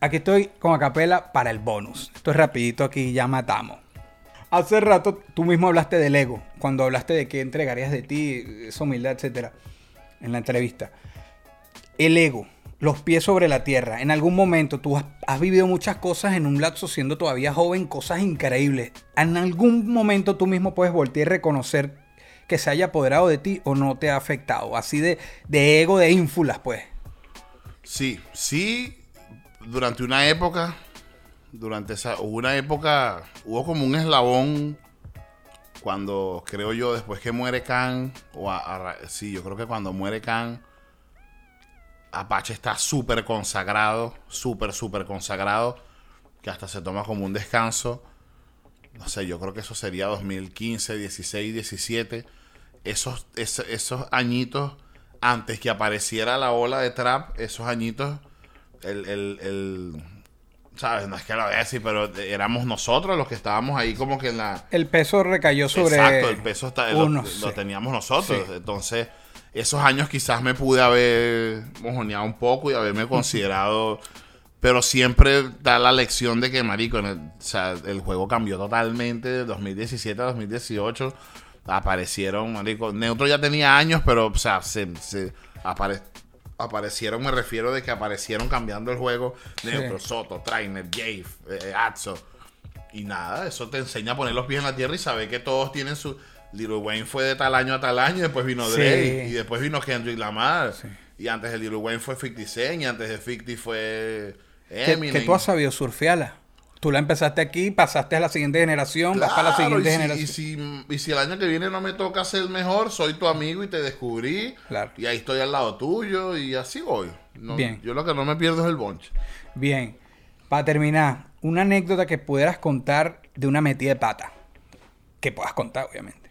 Aquí estoy con Acapela para el bonus. Esto es rapidito aquí, ya matamos. Hace rato tú mismo hablaste del ego, cuando hablaste de qué entregarías de ti, esa humildad, etcétera, en la entrevista. El ego, los pies sobre la tierra. En algún momento tú has, has vivido muchas cosas en un lapso siendo todavía joven, cosas increíbles. En algún momento tú mismo puedes voltear y reconocer que se haya apoderado de ti o no te ha afectado. Así de, de ego, de ínfulas, pues. Sí, sí, durante una época, durante esa, hubo una época, hubo como un eslabón cuando, creo yo, después que muere Khan, o a- sí, yo creo que cuando muere Khan, Apache está súper consagrado, súper, súper consagrado, que hasta se toma como un descanso. No sé, yo creo que eso sería 2015, 16, 17. Esos, esos, esos añitos, antes que apareciera la ola de trap, esos añitos, el, el, el- ¿sabes? No es que lo voy a decir, pero éramos nosotros los que estábamos ahí como que en la... El peso recayó sobre. Exacto, el peso está, uno, lo sí. teníamos nosotros. Sí. Entonces, esos años quizás me pude haber mojoneado un poco y haberme considerado. Pero siempre da la lección de que, marico, en el, o sea, el juego cambió totalmente de 2017 a 2018. Aparecieron, marico. Neutro ya tenía años, pero, o sea, se, se apare- aparecieron, me refiero de que aparecieron cambiando el juego. Neutro, Soto, Trainer, Jave, eh, Atso. Y nada, eso te enseña a poner los pies en la tierra y saber que todos tienen su. Little Wayne fue de tal año a tal año, y después vino Sí. Drake, y después vino Kendrick Lamar. Y antes de Little Wayne fue 50 Cent, y antes de 50 fue que, Eminem. que tú has sabido surfearla. Tú la empezaste aquí, pasaste a la siguiente generación, vas para la Claro, siguiente y si, generación. y, si, y si el año que viene no me toca ser mejor, soy tu amigo y te descubrí. Claro. Y ahí estoy al lado tuyo y así voy. No- Bien. Yo lo que no me pierdo es el bonche. Bien, para terminar, una anécdota que pudieras contar de una metida de pata. Que puedas contar, obviamente.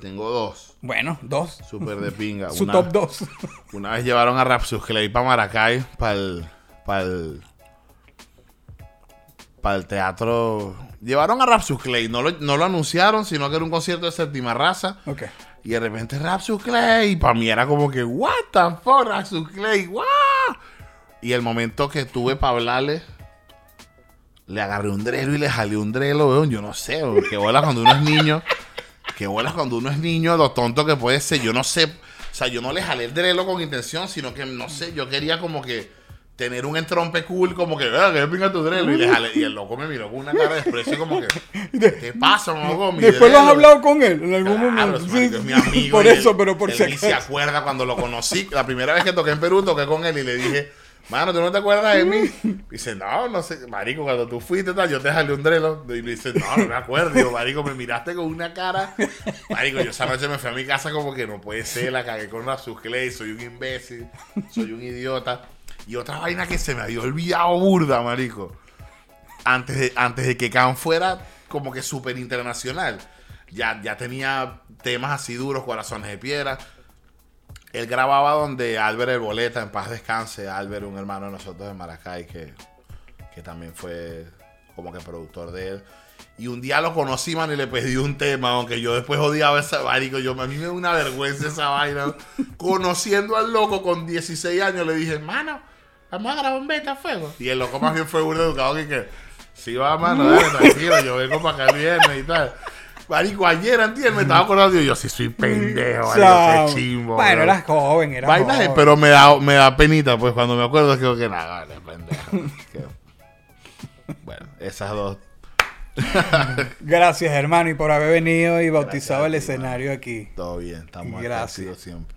Tengo dos. Bueno, dos. Súper de pinga. Su Una- top dos. Una vez llevaron a Rapsus Clay para Maracay, para el, para el, para el teatro. Llevaron a Rapsus Clay, no lo, no lo anunciaron, sino que era un concierto de séptima raza. ok. Y de repente Rapsus Clay, para mí era como que, what the fuck, Rapsus Clay, wow. Y el momento que tuve para hablarle, le agarré un drelo y le jalé un drelo, weón. Yo no sé, weón, que bola cuando uno es niño. Que bola cuando uno es niño, lo tonto que puede ser. Yo no sé, o sea, yo no le jalé el drelo con intención, sino que, no sé, yo quería como que tener un entrompe cool, como que, "Ah, que pinga tu drelo. Y, le y el loco me miró con una cara de desprecio, como que, ¿qué pasa, loco? Mi Después lo has drelo?" hablado con él en algún Claro, momento. Sí, es mi amigo. por y eso, él- pero por él si ni se acuerda cuando lo conocí. La primera vez que toqué en Perú, toqué con él y le dije, mano, ¿tú no te acuerdas de mí? Dice, no, no sé. Marico, cuando tú fuiste, tal, yo te jalé un drelo. Y me dice, no, no me acuerdo. Digo, marico, me miraste con una cara. Marico, yo esa noche me fui a mi casa como que no puede ser, la cagué con una Clay, soy un imbécil, soy un idiota. Y otra vaina que se me había olvidado burda, marico antes de, antes de que Khan fuera como que súper internacional. Ya, ya tenía temas así duros, corazones de piedra. Él grababa donde Albert el Boleta, en paz descanse, Albert, un hermano de nosotros de Maracay, que, que también fue como que productor de él. Y un día lo conocí, man, y le pedí un tema, aunque yo después odiaba esa marico. Yo, a mí me da una vergüenza esa vaina. Conociendo al loco con 16 años, le dije, mano, vamos a grabar un beta fuego. Y el loco más bien fue burdo educado que, que sí va, mano, dale, tranquilo, yo vengo para acá el viernes y tal. Marico, ayer, antier, me estaba acordando y yo, sí soy pendejo, marico, Chao. qué chimbo. Bueno, bro". eras joven, eras joven. pero me da, me da penita, pues cuando me acuerdo, creo que nada, vale, pendejo. Que- Bueno, esas dos. Gracias, hermano, y por haber venido y bautizado el escenario aquí. Todo bien, estamos Gracias. agradecidos siempre.